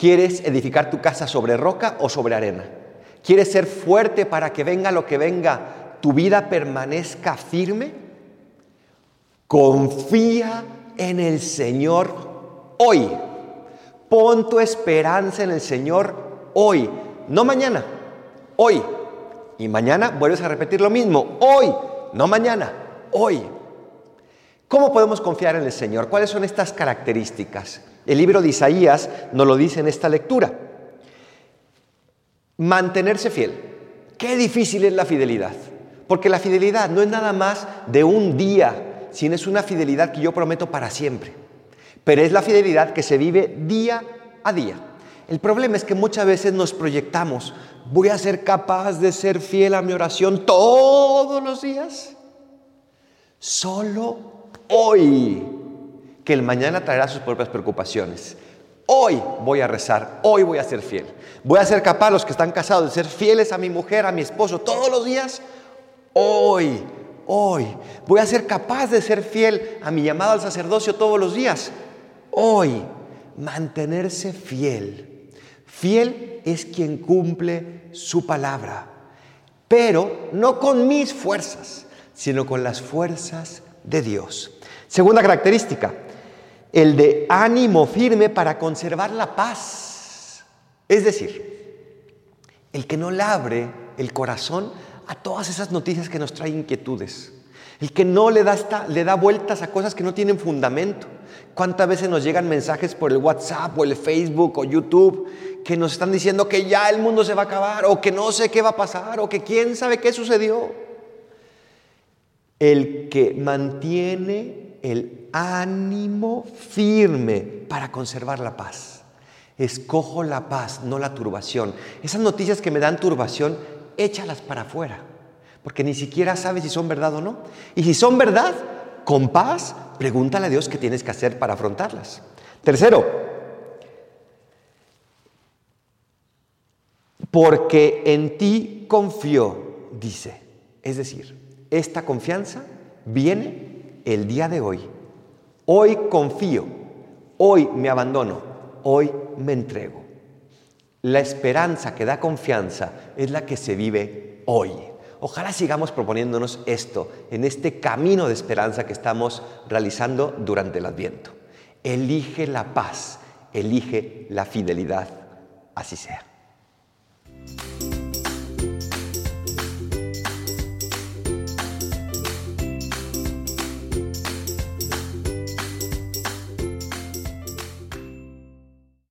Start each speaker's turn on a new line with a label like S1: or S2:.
S1: ¿Quieres edificar tu casa sobre roca o sobre arena? ¿Quieres ser fuerte para que venga lo que venga, tu vida permanezca firme? Confía en el Señor hoy. Pon tu esperanza en el Señor hoy, no mañana, hoy. Y mañana vuelves a repetir lo mismo, hoy, no mañana, hoy. ¿Cómo podemos confiar en el Señor? ¿Cuáles son estas características? El libro de Isaías nos lo dice en esta lectura. Mantenerse fiel. Qué difícil es la fidelidad. Porque la fidelidad no es nada más de un día, sino es una fidelidad que yo prometo para siempre. Pero es la fidelidad que se vive día a día. El problema es que muchas veces nos proyectamos, voy a ser capaz de ser fiel a mi oración todos los días. Solo hoy que el mañana traerá sus propias preocupaciones. Hoy voy a rezar, hoy voy a ser fiel. Voy a ser capaz, los que están casados, de ser fieles a mi mujer, a mi esposo, todos los días. Hoy, hoy. Voy a ser capaz de ser fiel a mi llamado al sacerdocio todos los días. Hoy, mantenerse fiel. Fiel es quien cumple su palabra, pero no con mis fuerzas, sino con las fuerzas de Dios. Segunda característica, el de ánimo firme para conservar la paz. Es decir, el que no labre el corazón a todas esas noticias que nos traen inquietudes. El que no le da, le da vueltas a cosas que no tienen fundamento. ¿Cuántas veces nos llegan mensajes por el WhatsApp o el Facebook o YouTube que nos están diciendo que ya el mundo se va a acabar o que no sé qué va a pasar o que quién sabe qué sucedió? El que mantiene el ánimo firme para conservar la paz. Escojo la paz, no la turbación. Esas noticias que me dan turbación, échalas para afuera, porque ni siquiera sabes si son verdad o no. Y si son verdad, con paz, pregúntale a Dios qué tienes que hacer para afrontarlas. Tercero, porque en ti confío, dice. Es decir, esta confianza viene el día de hoy. Hoy confío, hoy me abandono, hoy me entrego. La esperanza que da confianza es la que se vive hoy. Ojalá sigamos proponiéndonos esto en este camino de esperanza que estamos realizando durante el Adviento. Elige la paz, elige la fidelidad. Así sea.